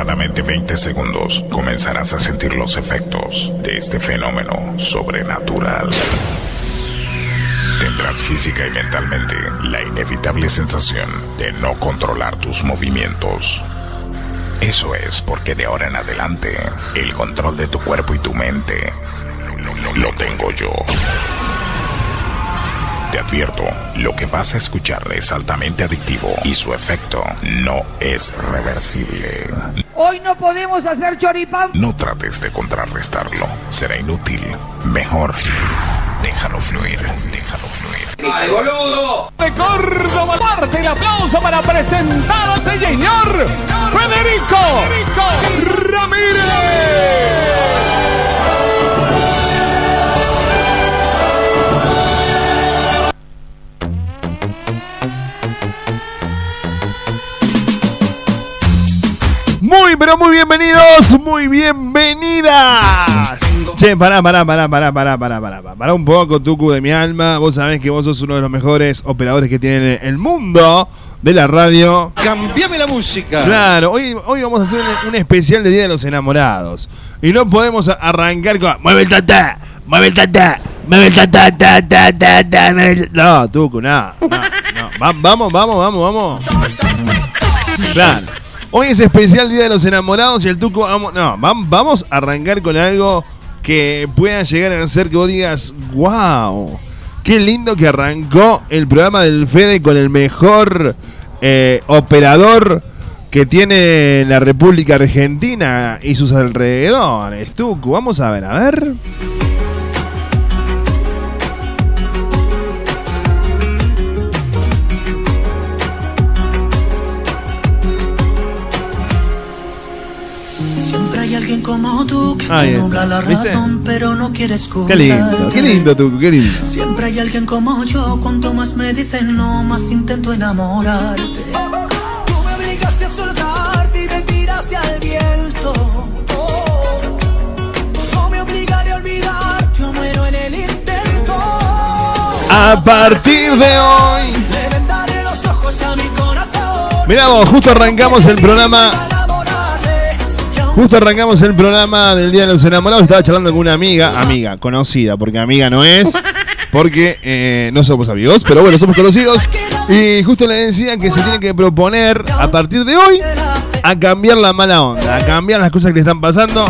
aproximadamente 20 segundos comenzarás a sentir los efectos de este fenómeno sobrenatural. Tendrás física y mentalmente la inevitable sensación de no controlar tus movimientos. Eso es porque de ahora en adelante el control de tu cuerpo y tu mente lo tengo yo. Te advierto, lo que vas a escuchar es altamente adictivo y su efecto no es reversible. Hoy no podemos hacer choripán. No trates de contrarrestarlo, será inútil. Mejor, déjalo fluir, déjalo fluir. ¡Ay, boludo! de Córdoba. Parte el aplauso para presentar a ese señor Federico, Ramírez. Muy, pero muy bienvenidos, muy bienvenidas. Che, pará, pará, pará, pará, pará, pará, pará. Pará un poco, Tucu de mi alma. Vos sabés que vos sos uno de los mejores operadores que tiene el mundo de la radio. ¡Cambiame la música! Claro, hoy, hoy vamos a hacer un, especial de Día de los Enamorados. Y no podemos arrancar con. ¡Mueve el tatá! ¡Mueve el tatá! ¡Mueve el tatá! Ta, ta, ta, ta, No, Tucu, nada. No, no. Va, vamos, vamos, vamos, vamos. Claro. Hoy es especial Día de los Enamorados y el Tuco vamos, no, vam- vamos a arrancar con algo que pueda llegar a ser que vos digas, wow, qué lindo que arrancó el programa del Fede con el mejor eh, operador que tiene la República Argentina y sus alrededores. Tuco, vamos a ver, a ver. Alguien como tú que Ahí te está, nubla la ¿viste? razón, pero no quiere escuchar. Qué lindo, qué lindo, Tuco, qué lindo. Siempre hay alguien como yo, cuanto más me dicen no, más intento enamorarte. Tú me obligaste a soltarte y me tiraste al viento. No me obligaré a olvidarte, yo muero en el intento. A partir de hoy. Le vendaré los ojos a mi corazón. Mirá vos, justo arrancamos el programa. Justo arrancamos el programa del Día de los Enamorados. Estaba charlando con una amiga, amiga, conocida, porque amiga no es, porque eh, no somos amigos, pero bueno, somos conocidos. Y justo le decía que se tiene que proponer a partir de hoy a cambiar la mala onda, a cambiar las cosas que le están pasando.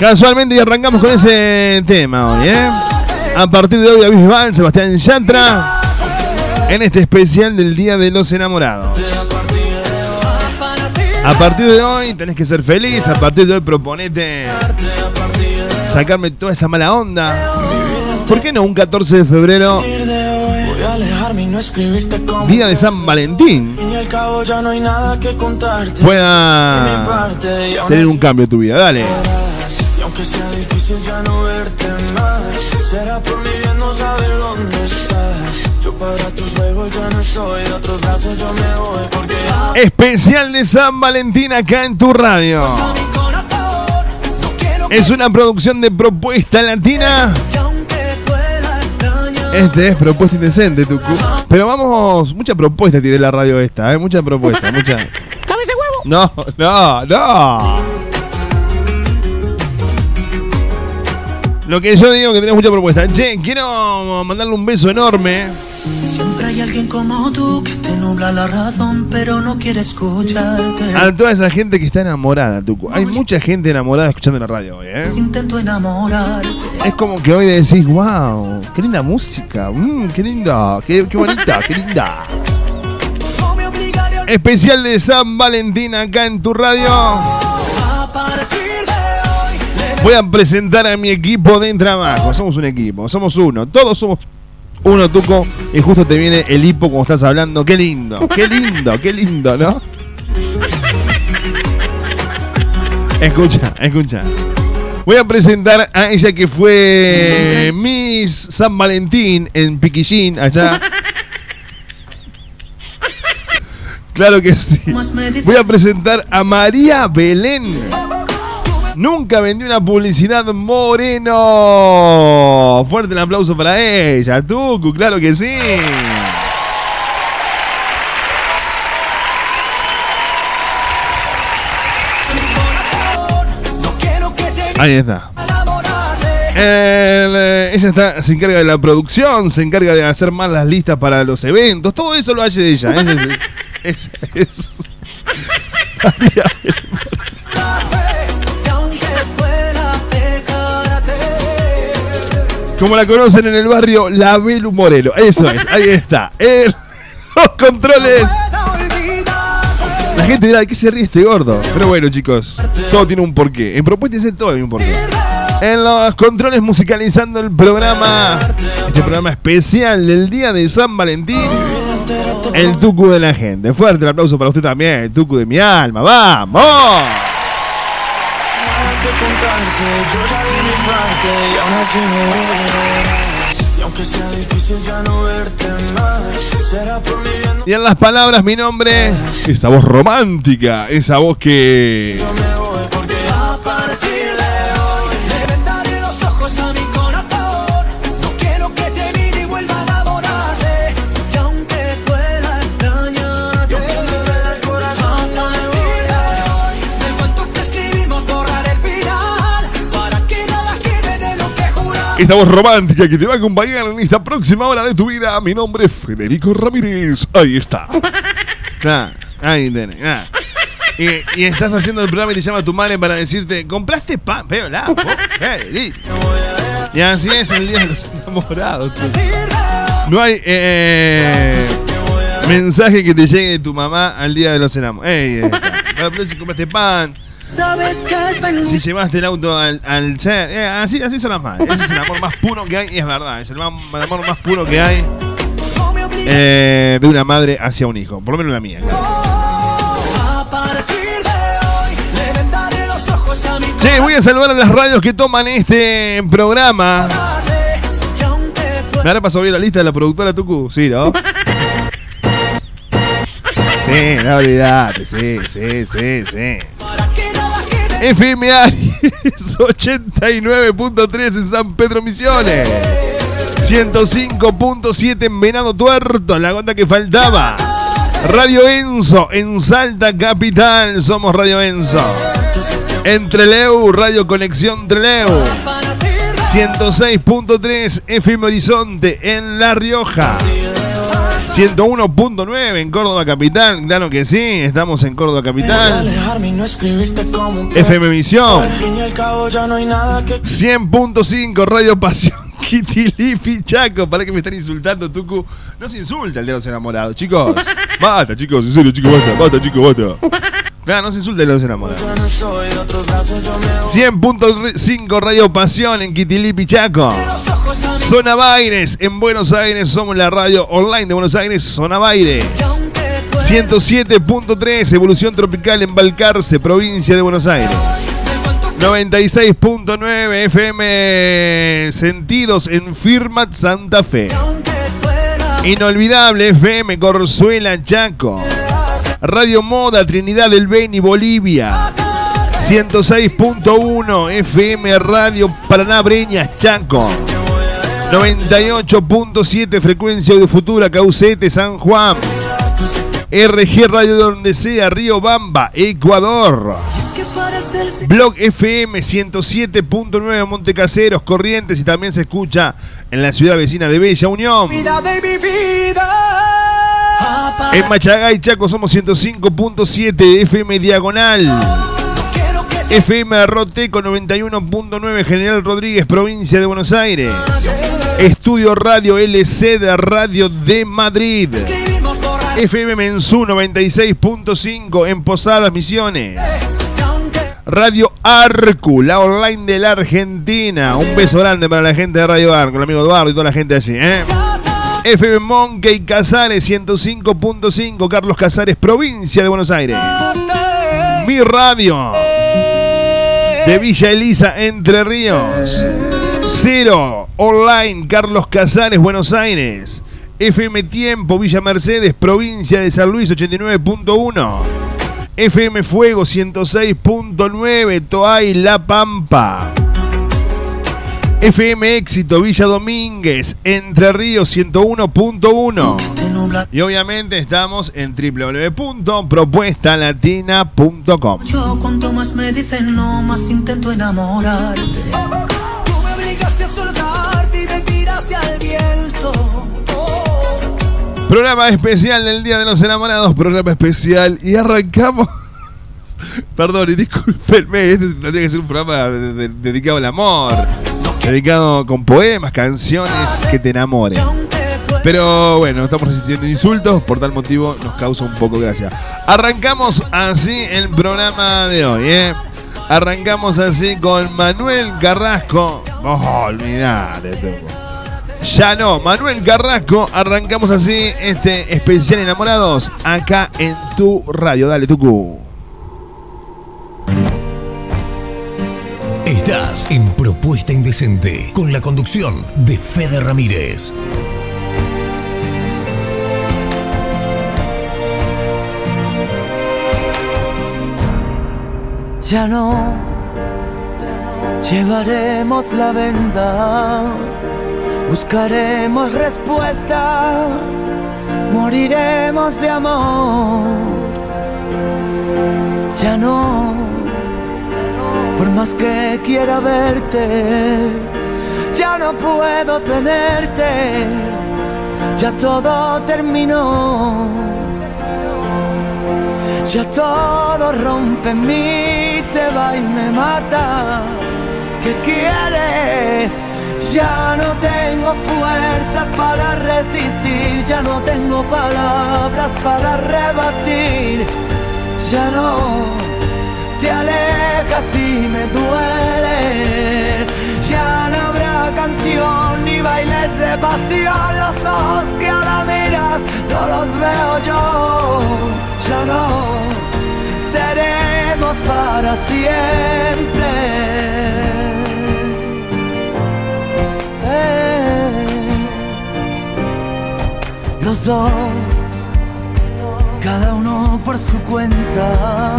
Casualmente y arrancamos con ese tema hoy, ¿eh? A partir de hoy, David Bisbal, Sebastián Yatra, en este especial del Día de los Enamorados. A partir de hoy tenés que ser feliz, a partir de hoy proponete sacarme toda esa mala onda. ¿Por qué no un 14 de febrero, día de San Valentín, pueda tener un cambio en tu vida? Dale. Aunque sea difícil ya no verte más Será por mi bien no saber dónde estás Yo para tus juegos ya no soy De otros brazos yo me voy Porque ya Especial de San Valentín acá en tu radio. Es una producción de propuesta latina. Este es propuesta indecente, Tucu. Pero vamos, mucha propuesta tiene la radio esta, ¿eh? Mucha propuesta, mucha. ¿Cabeza huevo? No, no, no. Lo que yo digo que tenés mucha propuesta. Che, quiero mandarle un beso enorme Siempre hay alguien como tú que te nubla la razón, pero no quiere escucharte. a toda esa gente que está enamorada, Tucu. Hay mucha gente enamorada escuchando la radio hoy, ¿eh? Intento enamorarte. Es como que hoy decís, wow, qué linda música, mm, qué linda, qué, qué bonita, qué linda. Especial de San Valentín acá en tu radio. Voy a presentar a mi equipo de trabajo. Somos un equipo, somos uno. Todos somos uno, Tuco. Y justo te viene el hipo como estás hablando. Qué lindo, qué lindo, qué lindo, ¿no? Escucha, escucha. Voy a presentar a ella que fue Miss San Valentín en Piquillín, allá. Claro que sí. Voy a presentar a María Belén. Nunca vendió una publicidad moreno. Fuerte el aplauso para ella. Tucu, claro que sí. Ahí está. Eh, ella está, se encarga de la producción, se encarga de hacer más las listas para los eventos, todo eso lo hace ella. Es, es, Como la conocen en el barrio, la Belu Morelo. Eso es, ahí está. los controles. La gente dirá, ¿de qué se ríe este gordo? Pero bueno, chicos, todo tiene un porqué. En propuestas todo hay un porqué en los controles musicalizando el programa, este programa especial del día de San Valentín, el Tucu de la gente. Fuerte el aplauso para usted también, el Tucu de mi alma, vamos. Y en las palabras mi nombre, esa voz romántica, esa voz que esta voz romántica que te va a acompañar en esta próxima hora de tu vida. Mi nombre es Federico Ramírez. Ahí está. Ah, ahí tenés. Y, estás haciendo el programa y te llama tu madre para decirte, ¿compraste pan? Pero la, Y así es el día de los enamorados. No hay eh, mensaje que te llegue de tu mamá al día de los enamorados. Ey, eh, compraste pan ¿Sabes Si llevaste el auto al, al eh, así, así son las madres. Ese es el amor más puro que hay, y es verdad, es el, amor más puro que hay eh, de una madre hacia un hijo, por lo menos la mía. Sí, voy a saludar a las radios que toman este programa. ¿Me habrá pasado bien la lista de la productora Tucu? Sí, ¿no? Sí, no olvidate, sí, sí, sí, sí. FM Aries 89.3 en San Pedro Misiones. 105.7 en Venado Tuerto, la gota que faltaba. Radio Enzo en Salta Capital, somos Radio Enzo. Entre Leu, Radio Conexión Treleu. 106.3 FM Horizonte en La Rioja. 101.9 en Córdoba Capital, claro que sí, estamos en Córdoba Capital. FM Misión. 100.5 Radio Pasión. Kitilifi Chaco, para que me están insultando, Tucu. No se insulta el de los enamorados, chicos. Basta, chicos, en serio, chicos, basta, basta, chicos, basta. Claro, no se insulta el de los enamorados. 100.5 Radio Pasión en Kitilipi Chaco. Zona Baires, en Buenos Aires, somos la radio online de Buenos Aires, Zona Baires. 107.3, Evolución Tropical en Balcarce, provincia de Buenos Aires. 96.9 FM Sentidos en Firmat Santa Fe. Inolvidable FM Corzuela Chaco. Radio Moda Trinidad del Beni Bolivia. 106.1 FM Radio Paraná Breñas Chaco. 98.7 frecuencia de Futura, Caucete, San Juan. RG Radio donde sea, Río Bamba, Ecuador. Blog FM 107.9 Montecaseros, Corrientes y también se escucha en la ciudad vecina de Bella Unión. En Machagay, Chaco somos 105.7 FM Diagonal. FM Roteco 91.9 General Rodríguez, provincia de Buenos Aires. Estudio Radio LC de Radio de Madrid. FM Mensú 96.5 en Posadas Misiones. Radio Arcu, la online de la Argentina. Un beso grande para la gente de Radio Arcu, el amigo Eduardo y toda la gente allí. ¿eh? FM Monkey Casares 105.5, Carlos Casares, provincia de Buenos Aires. Mi radio de Villa Elisa, Entre Ríos. Cero, online, Carlos Casares, Buenos Aires. FM Tiempo, Villa Mercedes, provincia de San Luis, 89.1. FM Fuego, 106.9, Toay, La Pampa. FM Éxito Villa Domínguez, Entre Ríos 101.1. Y obviamente estamos en www.propuestalatina.com. Yo cuanto más me dicen no, más intento enamorarte. Soltarte y me tiraste al viento. Programa especial del Día de los Enamorados, programa especial y arrancamos. Perdón, y discúlpenme, este tendría que ser un programa dedicado al amor dedicado con poemas, canciones que te enamoren. Pero bueno, estamos resistiendo insultos, por tal motivo nos causa un poco gracia. Arrancamos así el programa de hoy, ¿eh? Arrancamos así con Manuel Carrasco. Oh, olvidate, Ya no, Manuel Carrasco, arrancamos así este especial enamorados acá en tu radio. Dale, Tucu. Estás en Propuesta Indecente con la conducción de Fede Ramírez. Ya no llevaremos la venda, buscaremos respuestas, moriremos de amor. Ya no por más que quiera verte, ya no puedo tenerte, ya todo terminó. Ya todo rompe en mí, se va y me mata. ¿Qué quieres? Ya no tengo fuerzas para resistir, ya no tengo palabras para rebatir, ya no te alejas y me dueles. Ya no habrá canción ni bailes de pasión. Los ojos que ahora miras no los veo yo. Ya no seremos para siempre. Eh. Los dos, cada uno por su cuenta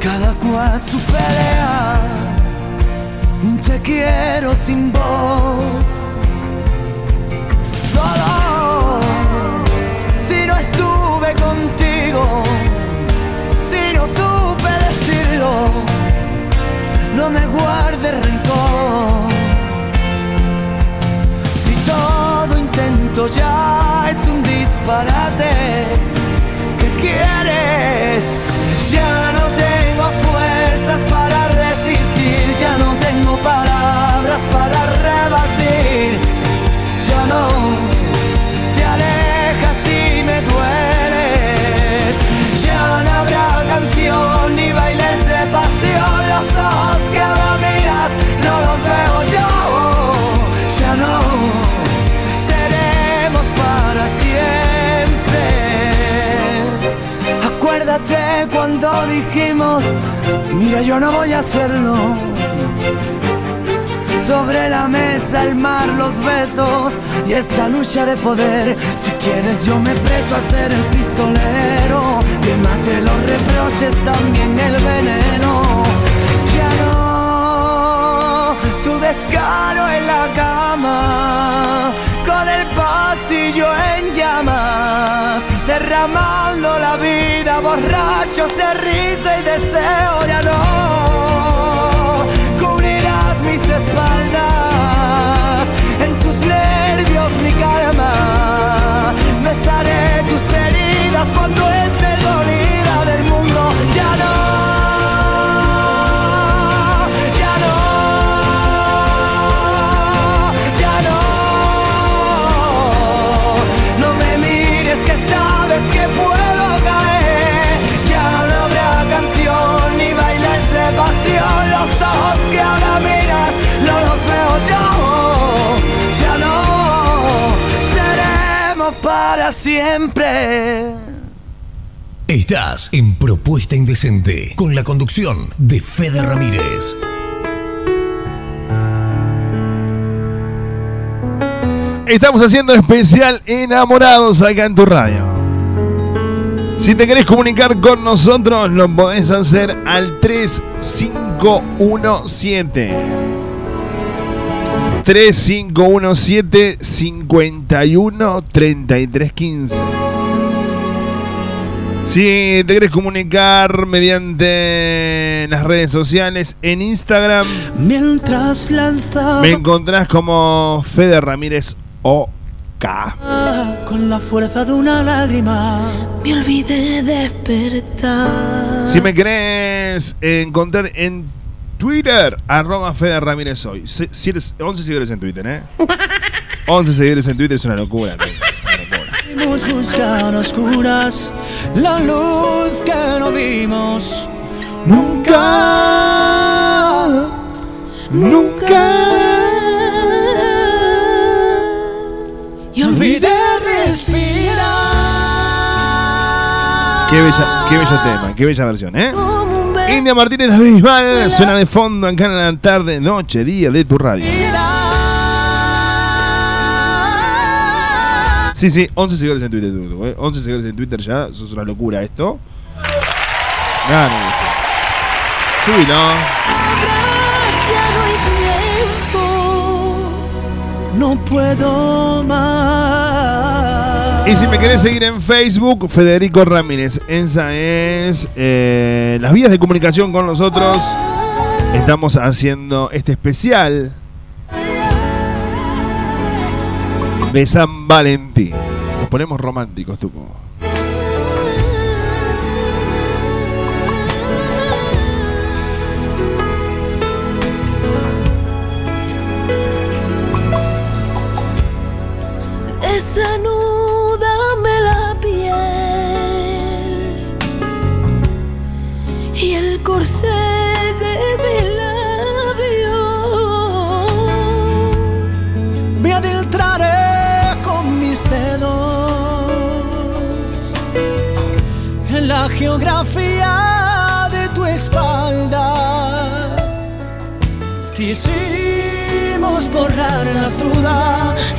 cada cual su pelea. Te quiero sin voz. Solo si no estuve contigo, si no supe decirlo, no me guarde rencor. Si todo intento ya es un disparate, ¿qué quieres? Ya no tengo fuerzas para palabras para rebatir, ya no te alejas y me dueles, ya no habrá canción ni bailes de pasión, los ojos que ahora miras no los veo yo, ya no seremos para siempre. Acuérdate cuando dijimos Mira, yo no voy a hacerlo. Sobre la mesa el mar, los besos y esta lucha de poder. Si quieres yo me presto a ser el pistolero. Que mate los reproches, también el veneno. Ya no, tu descaro en la cama. Con el pasillo en llamas derramando la vida, borracho de risa y deseo, ya no para siempre. Estás en Propuesta Indecente con la conducción de Fede Ramírez. Estamos haciendo especial Enamorados acá en tu radio. Si te querés comunicar con nosotros, lo podés hacer al 3517 3517 51 33 15. Si te quieres comunicar mediante las redes sociales, en Instagram Mientras lanzaba me encontrás como Fede Ramírez OK. con la fuerza de una lágrima. Me olvidé despertar. Si me querés encontrar en Twitter, arroba Fede Ramírez hoy. Si- si eres- 11 seguidores en Twitter, ¿eh? 11 seguidores en Twitter es una locura. Hemos buscado oscuras la luz que no vimos nunca. Nunca. Y olvidé respirar. Qué, bella, qué bello tema, qué bella versión, ¿eh? India Martínez de Bisbal suena de fondo acá en la tarde, noche, día de tu radio. Sí, sí, 11 seguidores en Twitter, ¿eh? 11 seguidores en Twitter ya, eso es una locura esto. Nada, no, Subilo. Ya no hay tiempo. No puedo más. Y si me querés seguir en Facebook, Federico Ramírez. Esa es eh, las vías de comunicación con nosotros. Estamos haciendo este especial de San Valentín. Nos ponemos románticos, tú. Corsé de mi labio. Me adentraré con mis dedos en la geografía de tu espalda. Quisimos borrar las dudas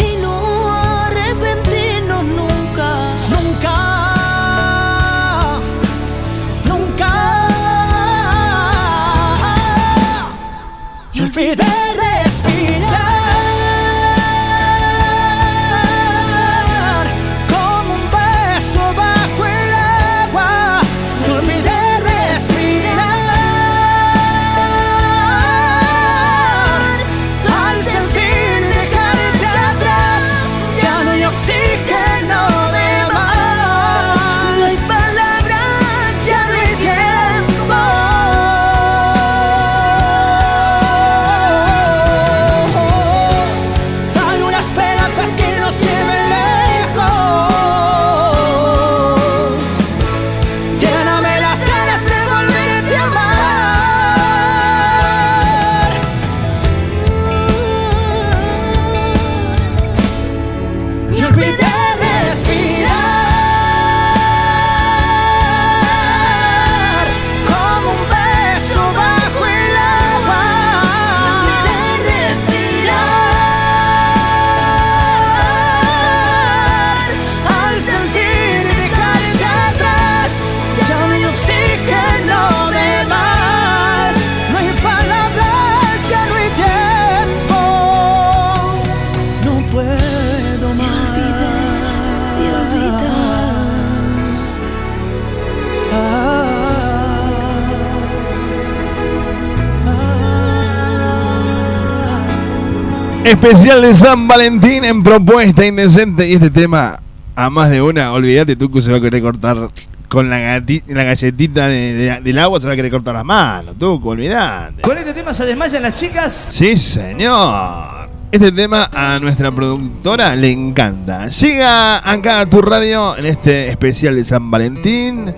Especial de San Valentín en propuesta indecente. Y este tema, a más de una, olvídate tú que se va a querer cortar con la, gati- la galletita de- de- del agua, se va a querer cortar las manos, tú, olvídate. Con este tema se desmayan las chicas. Sí, señor. Este tema a nuestra productora le encanta. Llega acá a tu radio en este especial de San Valentín.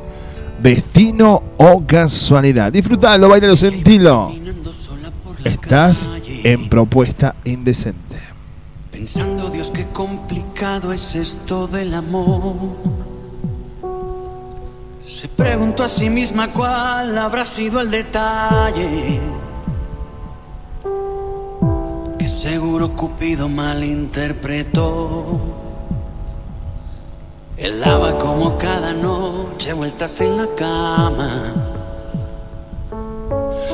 Destino o casualidad. Disfrutalo, bailalo, sentilo. Estás en propuesta indecente. Pensando, Dios, qué complicado es esto del amor. Se preguntó a sí misma cuál habrá sido el detalle. Que seguro Cupido malinterpretó. Él daba como cada noche vueltas en la cama.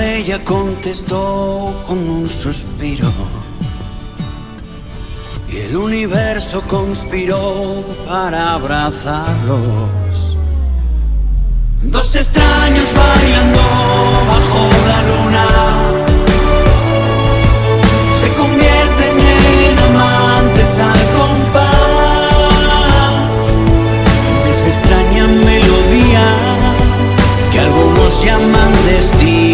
Ella contestó con un suspiro. Y el universo conspiró para abrazarlos. Dos extraños bailando bajo la luna. Se convierten en amantes al compás de esa extraña melodía que algunos llaman destino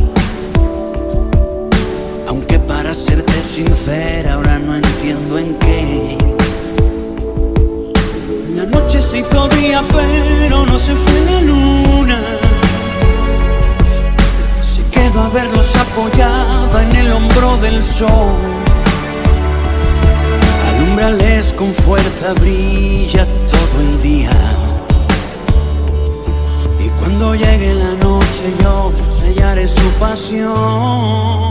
Sincera, ahora no entiendo en qué. La noche se hizo día, pero no se fue la luna. Se quedó a verlos apoyada en el hombro del sol. Alumbrales con fuerza, brilla todo el día. Y cuando llegue la noche yo sellaré su pasión.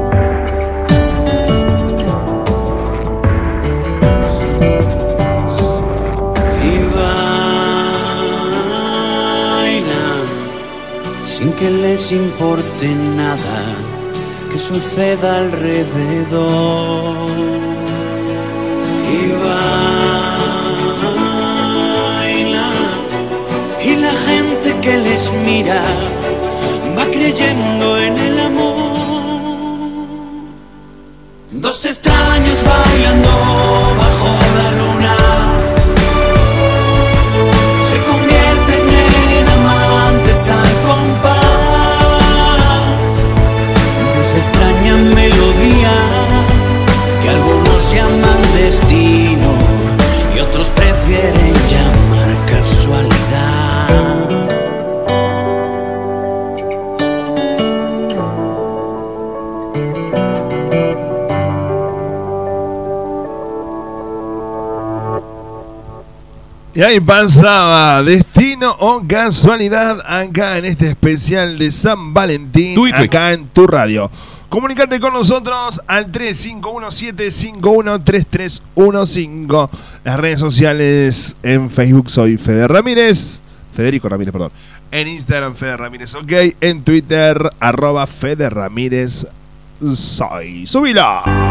Sin que les importe nada que suceda alrededor. Y bailan y la gente que les mira va creyendo en el amor. Dos extraños bailando Y ahí pasaba destino o casualidad acá en este especial de San Valentín, acá en tu radio. Comunicate con nosotros al 3517513315. Las redes sociales en Facebook soy Fede Ramírez, Federico Ramírez, perdón. En Instagram Fede Ramírez, ok. En Twitter arroba Fede Ramírez soy. ¡Subila!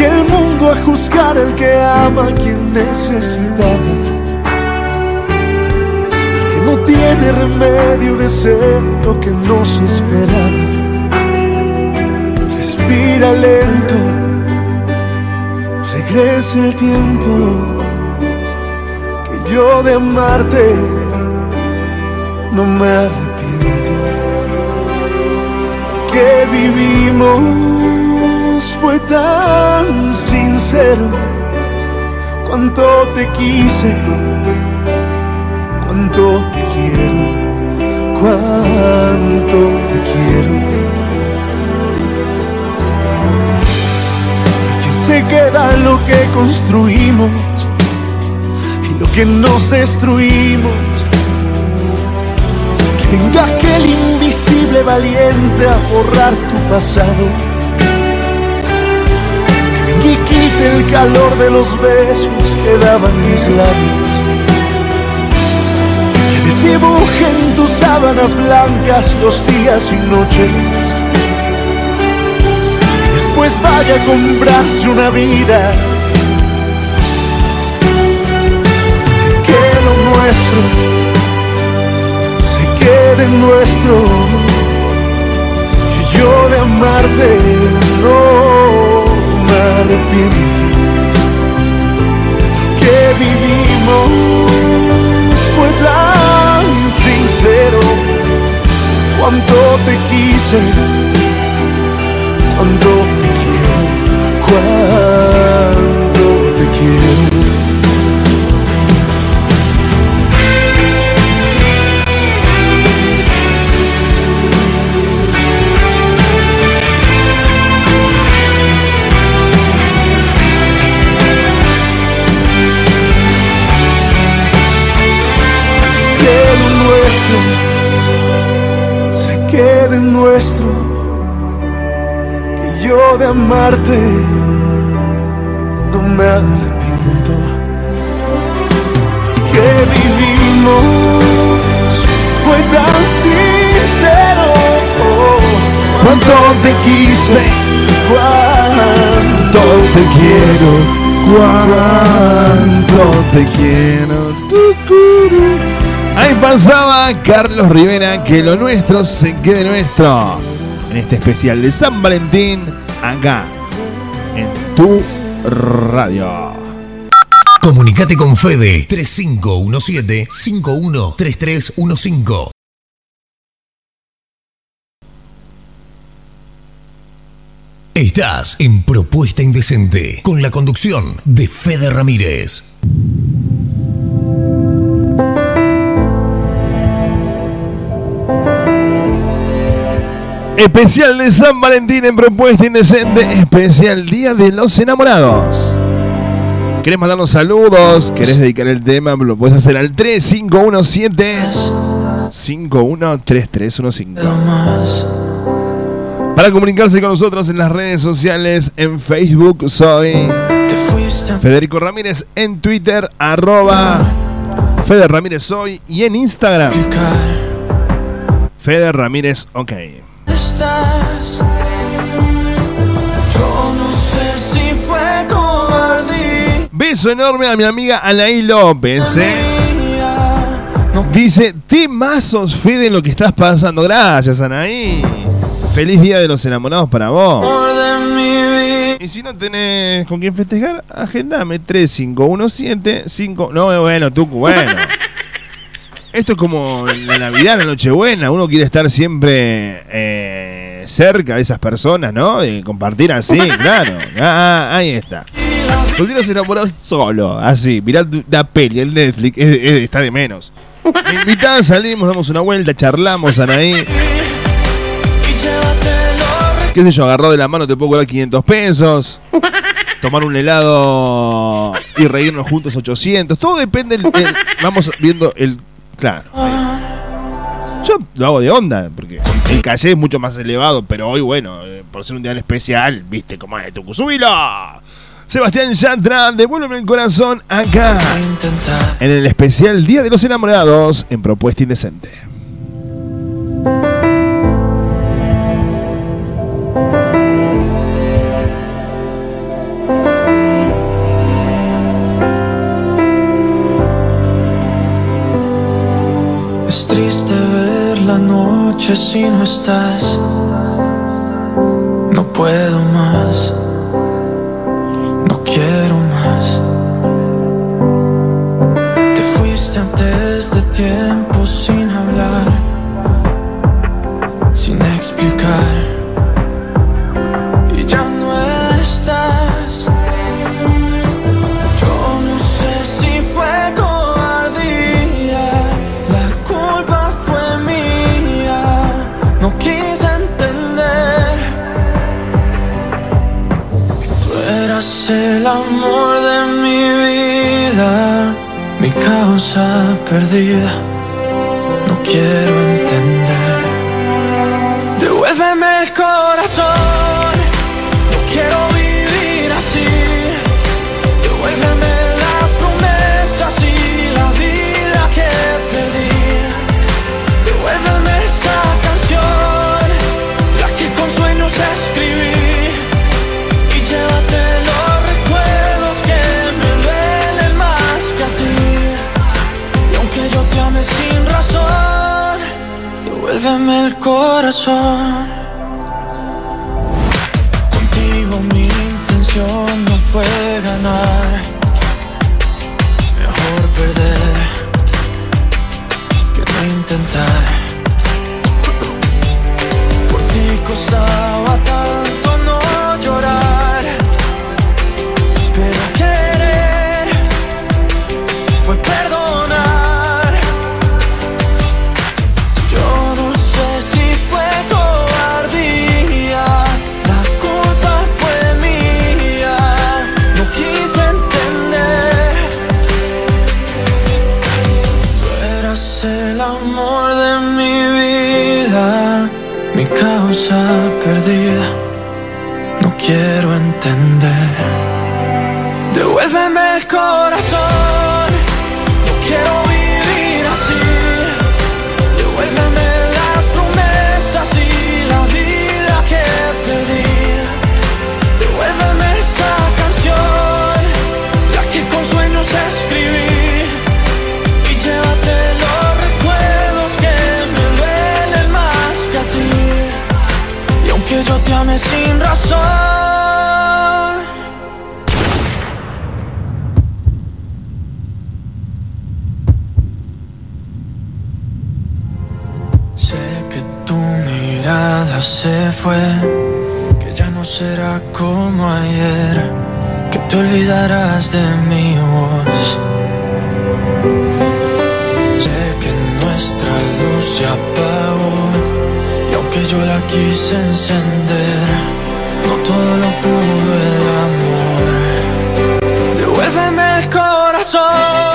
Venga el mundo a juzgar el que ama a quien necesitaba. El que no tiene remedio de ser lo que nos esperaba. Respira lento, regresa el tiempo que yo de amarte no me arrepiento. que vivimos fue tan sincero. Cuánto te quise, cuánto te quiero, cuánto te quiero. Y que se queda lo que construimos y lo que nos destruimos. Que venga aquel invisible valiente a borrar tu pasado. Que quite el calor de los besos que daban mis labios. Que desdibujen tus sábanas blancas los días y noches. Y después vaya a comprarse una vida. Que lo nuestro se quede nuestro. Que yo de amarte no arrepiento. Que vivimos fue tan sincero. Cuánto te quise, cuánto te quiero, cuánto te quiero. Nuestro se quede nuestro, que yo de amarte no me arrepiento, que vivimos fue tan sincero, cuánto te quise, cuánto te quiero, Cuánto te quiero. Ahí pasaba Carlos Rivera, que lo nuestro se quede nuestro. En este especial de San Valentín, acá, en tu radio. Comunicate con Fede 3517-513315. Estás en Propuesta Indecente con la conducción de Fede Ramírez. Especial de San Valentín en Propuesta Indecente, especial Día de los Enamorados. ¿Querés mandarnos saludos? ¿Querés dedicar el tema? Lo puedes hacer al 3517 513315. Para comunicarse con nosotros en las redes sociales, en Facebook soy Federico Ramírez, en Twitter arroba Fede Ramírez soy y en Instagram Fede Ramírez OK. Estás. Yo no sé si fue cobardía. Beso enorme a mi amiga Anaí López. ¿eh? Dice, temazos, Fede, lo que estás pasando. Gracias, Anaí. Feliz Día de los Enamorados para vos. Y si no tenés con quién festejar, agendame 3517 5 No, bueno, Tucu, bueno. Esto es como la Navidad, la Nochebuena. Uno quiere estar siempre eh, cerca de esas personas, ¿no? De compartir así, claro. Ah, ahí está. ¿Por qué no se enamoró solo? Así, mirá la peli, el Netflix, es- es- está de menos. Me invitan, salimos, damos una vuelta, charlamos, Anaí. ¿Qué sé yo? Agarró de la mano, te puedo cobrar 500 pesos. Tomar un helado y reírnos juntos 800. Todo depende. del- vamos viendo el. Claro. Yo lo hago de onda, porque el calle es mucho más elevado, pero hoy, bueno, eh, por ser un día especial, viste cómo es tu ¡Subilo! Sebastián Yatra, devuélveme el corazón acá. En el especial Día de los Enamorados en Propuesta Indecente. triste ver la noche si no estás. No puedo más, no quiero más. Te fuiste antes de tiempo sin hablar, sin explicar. Y ya no estás. Perdida. No quiero entender. Devuélveme el corazón. Corazón. Olvidarás de mi voz. Sé que nuestra luz se apagó y aunque yo la quise encender, no todo lo pudo el amor. Devuélveme el corazón,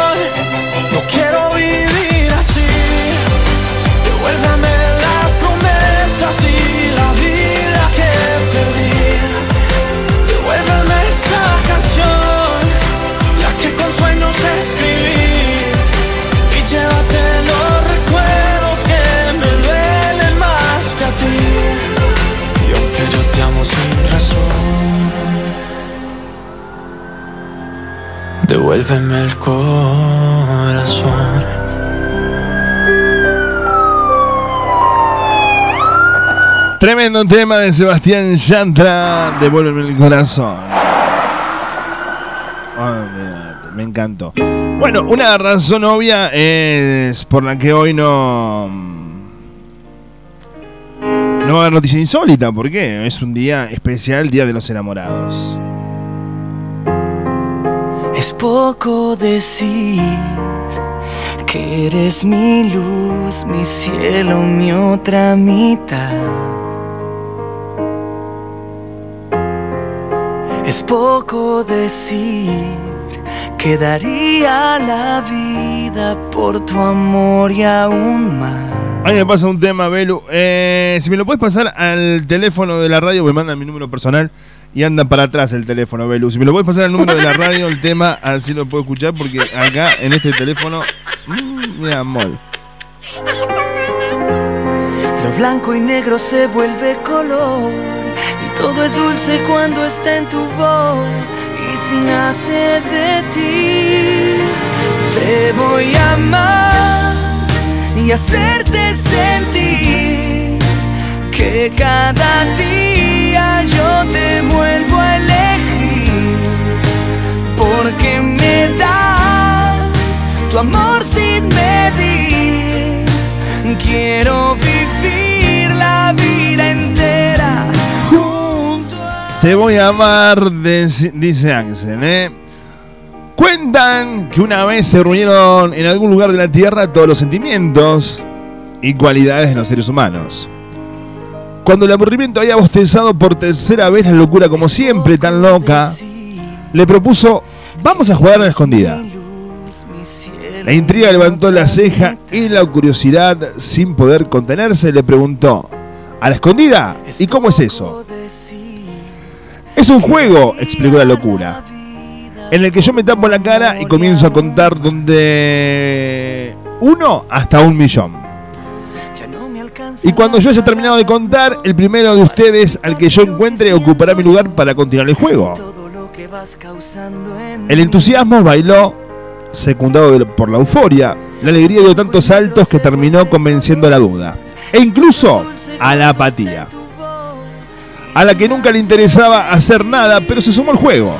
devuélveme el corazón. Tremendo tema de Sebastián Yantra. Devuélveme el corazón. Me- encantó. Bueno, una razón obvia es por la que hoy no. No va a haber noticia insólita. ¿Por qué? Es un día especial, Día de los Enamorados. Es poco decir que eres mi luz, mi cielo, mi otra mitad. Es poco decir que daría la vida por tu amor y aún más. A mí me pasa un tema, Belu. Eh, si me lo puedes pasar al teléfono de la radio, me mandan mi número personal y anda para atrás el teléfono, Belu. Si me lo puedes pasar al número de la radio, el tema, así lo puedo escuchar, porque acá en este teléfono, mm, mira. Lo blanco y negro se vuelve color y todo es dulce cuando está en tu voz y si nace de ti te voy a amar y hacerte sentir que cada día yo te vuelvo a elegir porque me das tu amor sin medir quiero vivir la vida entera junto a Te voy a amar, dice Axel, ¿eh? Cuentan que una vez se reunieron en algún lugar de la Tierra todos los sentimientos y cualidades de los seres humanos. Cuando el aburrimiento había bostezado por tercera vez la locura como siempre tan loca, le propuso, vamos a jugar a la escondida. La intriga levantó la ceja y la curiosidad, sin poder contenerse, le preguntó, ¿a la escondida? ¿Y cómo es eso? Es un juego, explicó la locura, en el que yo me tapo la cara y comienzo a contar donde uno hasta un millón. Y cuando yo haya terminado de contar, el primero de ustedes al que yo encuentre ocupará mi lugar para continuar el juego. El entusiasmo bailó secundado por la euforia, la alegría dio tantos saltos que terminó convenciendo a la duda, e incluso a la apatía, a la que nunca le interesaba hacer nada, pero se sumó al juego.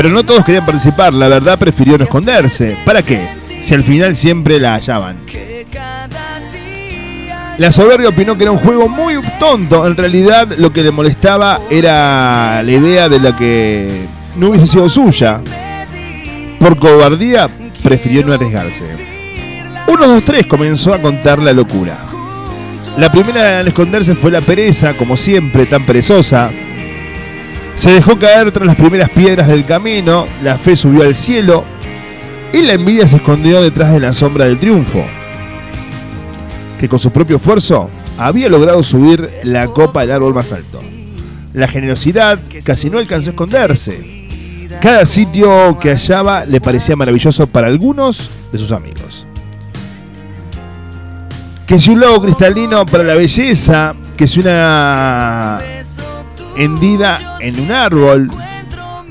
Pero no todos querían participar, la verdad prefirió no esconderse. ¿Para qué? Si al final siempre la hallaban. La soberbia opinó que era un juego muy tonto. En realidad lo que le molestaba era la idea de la que no hubiese sido suya. Por cobardía, prefirió no arriesgarse. Uno, dos, tres comenzó a contar la locura. La primera en esconderse fue la pereza, como siempre, tan perezosa. Se dejó caer tras las primeras piedras del camino, la fe subió al cielo y la envidia se escondió detrás de la sombra del triunfo, que con su propio esfuerzo había logrado subir la copa al árbol más alto. La generosidad casi no alcanzó a esconderse. Cada sitio que hallaba le parecía maravilloso para algunos de sus amigos. Que si un lago cristalino para la belleza, que si una hendida en un árbol,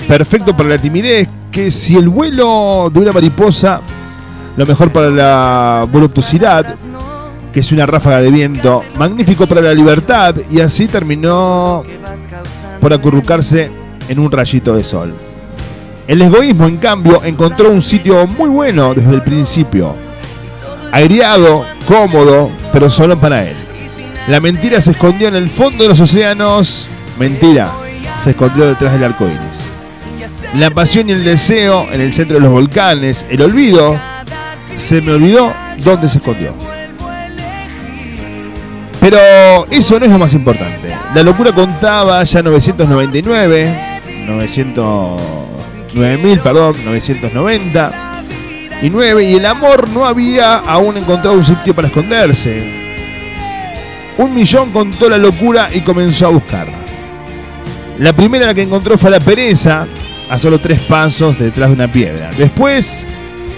perfecto para la timidez, que si el vuelo de una mariposa, lo mejor para la voluptuosidad, que si una ráfaga de viento, magnífico para la libertad, y así terminó por acurrucarse en un rayito de sol. El egoísmo, en cambio, encontró un sitio muy bueno desde el principio. Aireado, cómodo, pero solo para él. La mentira se escondió en el fondo de los océanos. Mentira, se escondió detrás del arco iris. La pasión y el deseo en el centro de los volcanes. El olvido, se me olvidó dónde se escondió. Pero eso no es lo más importante. La locura contaba ya 999, 900 9000, perdón, 990 y 9 y el amor no había aún encontrado un sitio para esconderse. Un millón contó la locura y comenzó a buscar. La primera que encontró fue la pereza, a solo tres pasos detrás de una piedra. Después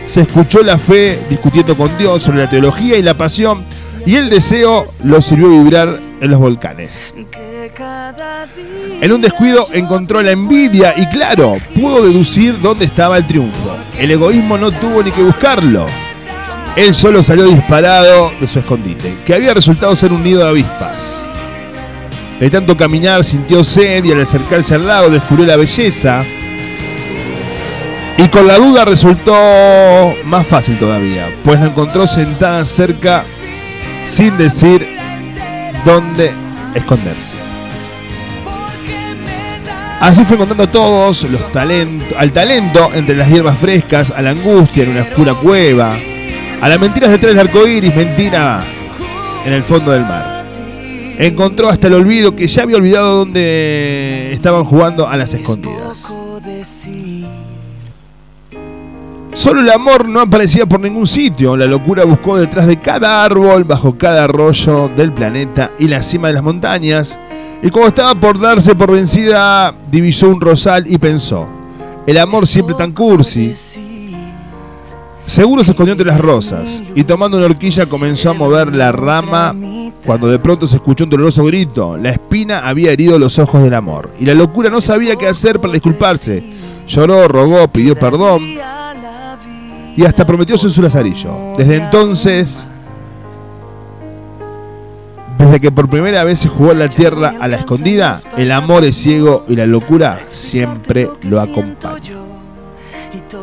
se escuchó la fe discutiendo con Dios sobre la teología y la pasión y el deseo lo sirvió vibrar en los volcanes. En un descuido encontró la envidia y claro, pudo deducir dónde estaba el triunfo. El egoísmo no tuvo ni que buscarlo. Él solo salió disparado de su escondite, que había resultado ser un nido de avispas. De tanto caminar sintió sed y al acercarse al lago descubrió la belleza. Y con la duda resultó más fácil todavía, pues la encontró sentada cerca sin decir dónde esconderse. Así fue contando todos los talentos, al talento entre las hierbas frescas, a la angustia en una oscura cueva, a las mentiras detrás del arco iris, mentira en el fondo del mar. Encontró hasta el olvido que ya había olvidado dónde estaban jugando a las escondidas. Solo el amor no aparecía por ningún sitio. La locura buscó detrás de cada árbol, bajo cada arroyo del planeta y la cima de las montañas y como estaba por darse por vencida, divisó un rosal y pensó, el amor siempre tan cursi. Seguro se escondió entre las rosas y tomando una horquilla comenzó a mover la rama cuando de pronto se escuchó un doloroso grito. La espina había herido los ojos del amor y la locura no sabía qué hacer para disculparse. Lloró, rogó, pidió perdón y hasta prometió su lazarillo. Desde entonces desde que por primera vez se jugó la tierra a la escondida, el amor es ciego y la locura siempre lo acompaña.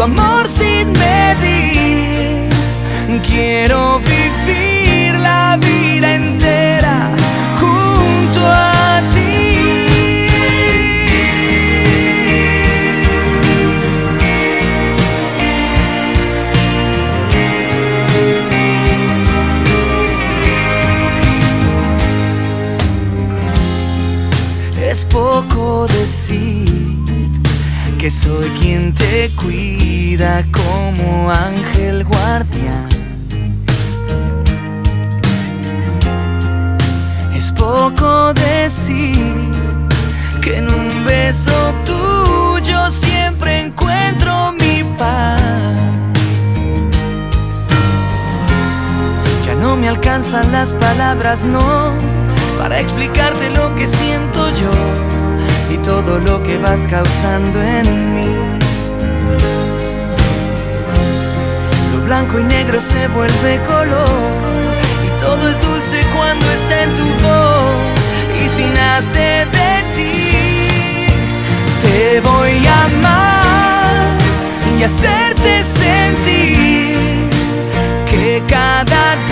tu amor sin medir. Quiero vivir la vida entera junto a ti. Es poco decir que soy quien te cuida como ángel guardián. Es poco decir que en un beso tuyo siempre encuentro mi paz. Ya no me alcanzan las palabras, no, para explicarte lo que siento yo y todo lo que vas causando en mí. Blanco y negro se vuelve color. Y todo es dulce cuando está en tu voz. Y si nace de ti, te voy a amar y hacerte sentir que cada día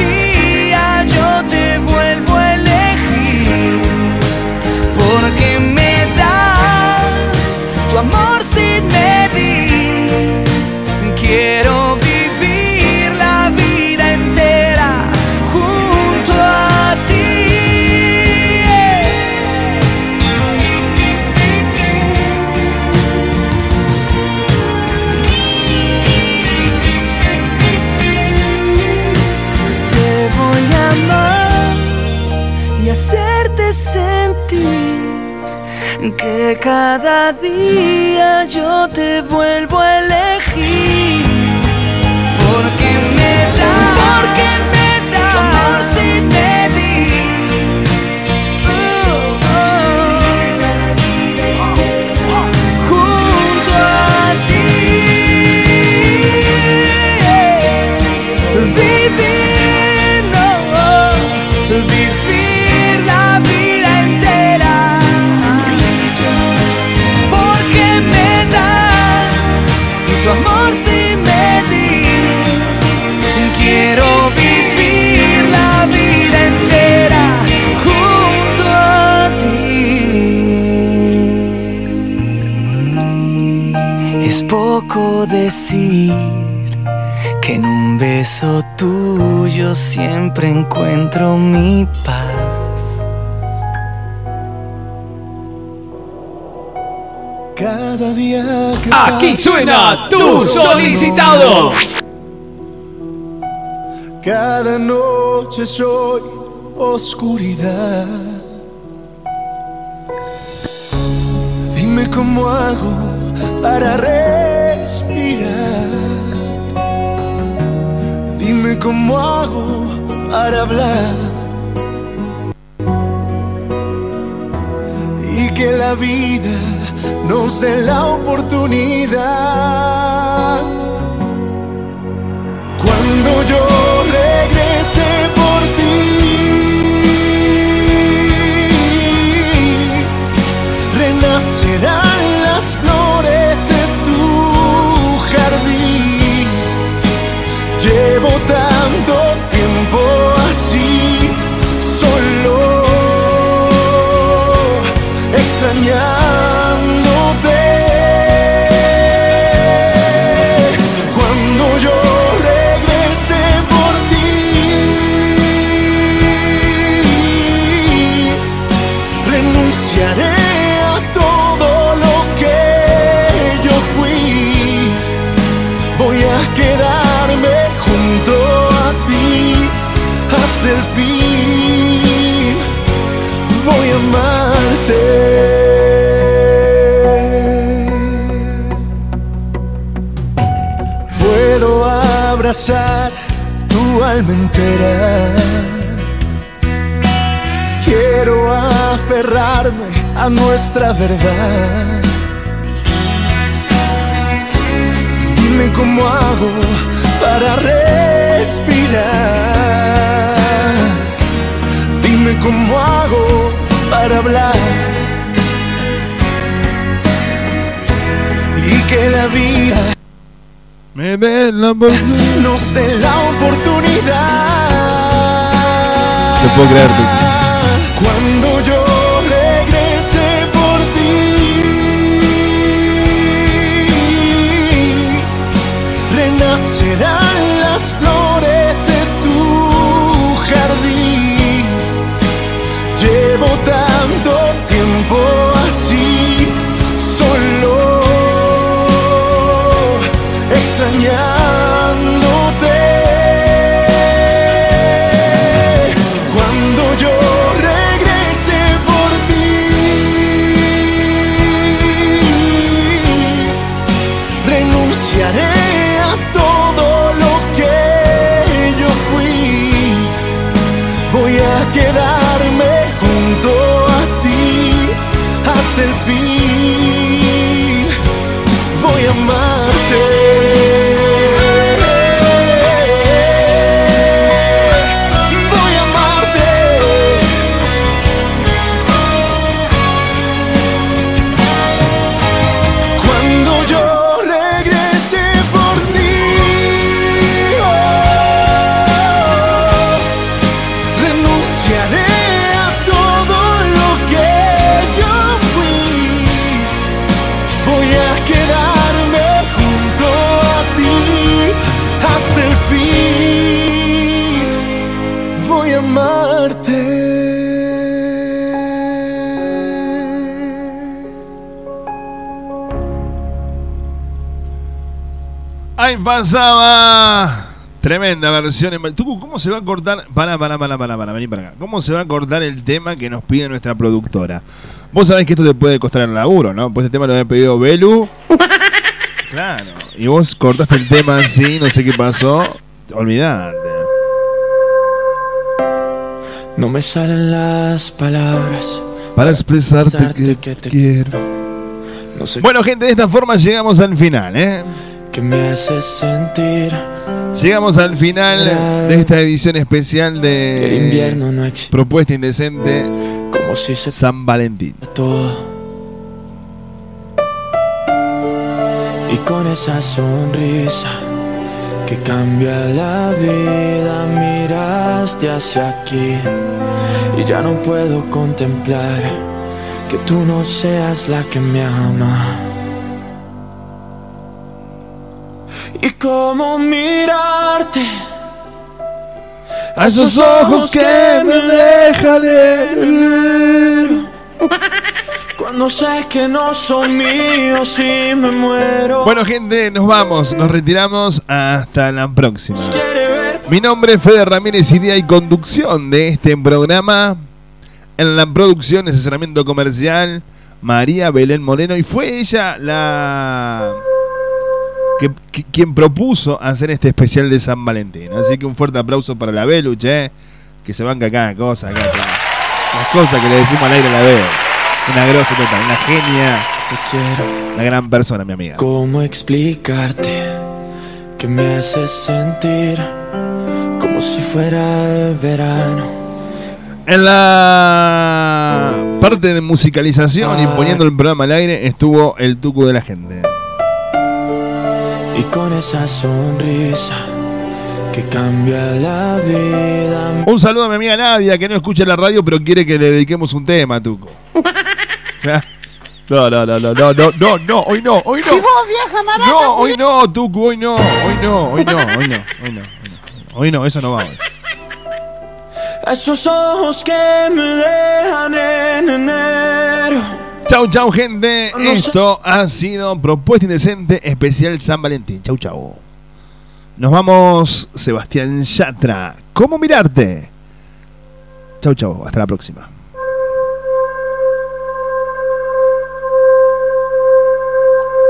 día yo te vuelvo siempre encuentro mi paz. Cada día que Aquí suena tu solicitado. Cada noche soy oscuridad. Dime cómo hago para Dime cómo hago para hablar. Y que la vida nos dé la oportunidad. Cuando yo regrese por ti, renacerán abrazar tu alma entera. Quiero aferrarme a nuestra verdad. Dime cómo hago para respirar. Dime cómo hago para hablar. Y que la vida Me ven la oportunidad. nos dé la oportunidad. Te puedo creer, Ahí pasaba. Tremenda versión. en- Tucu, ¿cómo se va a cortar? Para, para, para, para, para, vení para acá. ¿Cómo se va a cortar el tema que nos pide nuestra productora? Vos sabés que esto te puede costar el laburo, ¿no? Pues este tema lo había pedido Belu. Claro. Y vos cortaste el tema así, no sé qué pasó. Olvidate. No me salen las palabras. Para expresarte que, que te quiero. No sé Bueno, gente, de esta forma llegamos al final, ¿eh? qué me hace sentir. Llegamos al final de esta edición especial El invierno de no existe. Propuesta Indecente Como si se San Valentín. todo. Y con esa sonrisa que cambia la vida, miraste hacia aquí. Y ya no puedo contemplar que tú no seas la que me ama. Y cómo mirarte A esos ojos que me dejan en. Cuando sé que no son míos y me muero. Bueno, gente, nos vamos, nos retiramos hasta la próxima. Mi nombre es Fede Ramírez, idea y conducción de este programa. En la producción, asesoramiento comercial, María Belén Moreno. Y fue ella la. Que, que- quien propuso hacer este especial de San Valentín. Así que un fuerte aplauso para la Beluch, eh, que se banca cada cosa. Acá, acá. Las cosas que le decimos al aire a la veo. Una grosa total, una genia, te quiero. una gran persona, mi amiga. ¿Cómo explicarte que me hace sentir como si fuera el verano? En la parte de musicalización y poniendo el programa al aire estuvo el tucu de la gente. Y con esa sonrisa que cambia la vida. Un saludo a mi amiga Nadia que no escucha la radio pero quiere que le dediquemos un tema, tuco. No, no, no, no, no, no, no, no, hoy no, hoy no. Y vos, vieja maraca, No, hoy no, Tucu, hoy no, hoy no, hoy no, hoy no, hoy no, hoy no. Hoy no, eso no va hoy. Esos ojos que me dejan en enero. Chau, chau, gente. No sé- Esto ha sido Propuesta Indecente Especial San Valentín. Chau, chau. Nos vamos, Sebastián Yatra. ¿Cómo mirarte? Chau, chau. Hasta la próxima.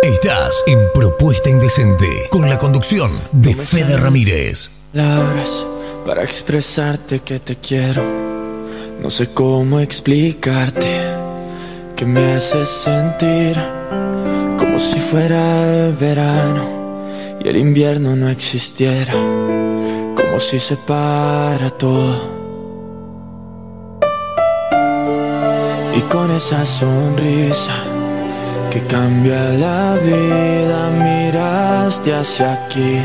Estás en Propuesta Indecente con la conducción de Fede Ramírez. palabras para expresarte que te quiero. No sé cómo explicarte que me haces sentir como si fuera el verano y el invierno no existiera, como si se para todo. Y con esa sonrisa que cambia la vida, miraste hacia aquí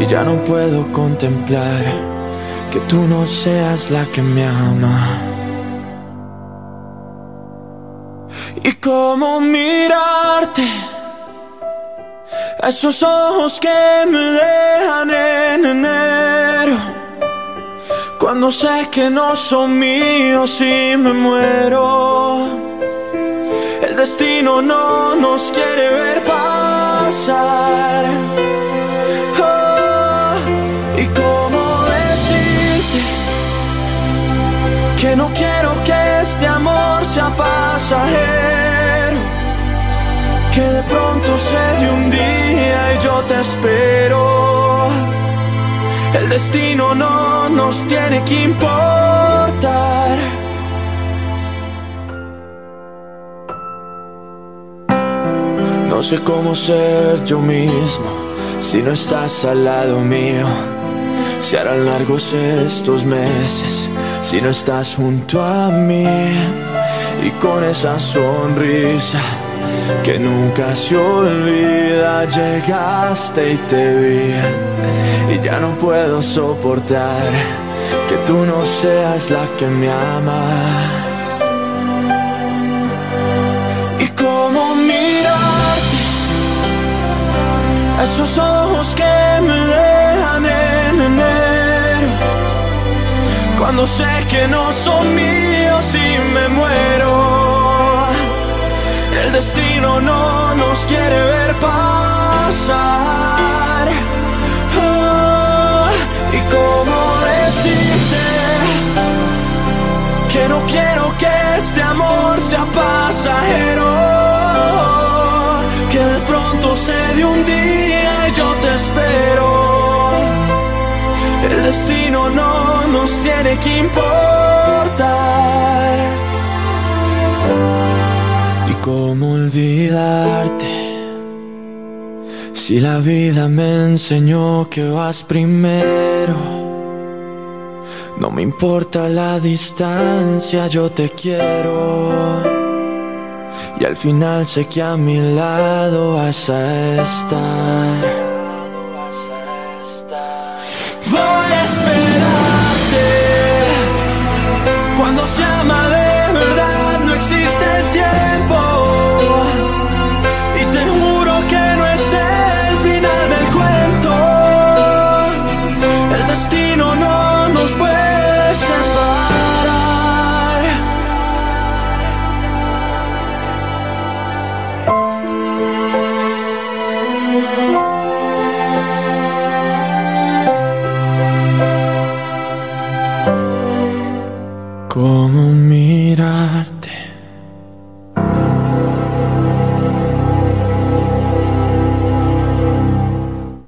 y ya no puedo contemplar que tú no seas la que me ama. Y cómo mirarte a esos ojos que me dejan en enero. Cuando sé que no son míos y me muero. El destino no nos quiere ver pasar. Oh, y cómo decirte que no quiero que este amor sea pasajero. Que de pronto se de un día y yo te espero. El destino no nos tiene que importar. No sé cómo ser yo mismo si no estás al lado mío. Si harán largos estos meses si no estás junto a mí. Y con esa sonrisa que nunca se olvida, llegaste y te vi. Y ya no puedo soportar que tú no seas la que me ama. Esos ojos que me dejan en enero. Cuando sé que no son míos y me muero. El destino no nos quiere ver pasar. Oh, y cómo decirte que no quiero que este amor sea pasajero. Se de un día y yo te espero. El destino no nos tiene que importar. ¿Y cómo olvidarte? Si la vida me enseñó que vas primero. No me importa la distancia, yo te quiero. Y al final sé que a mi lado vas a estar.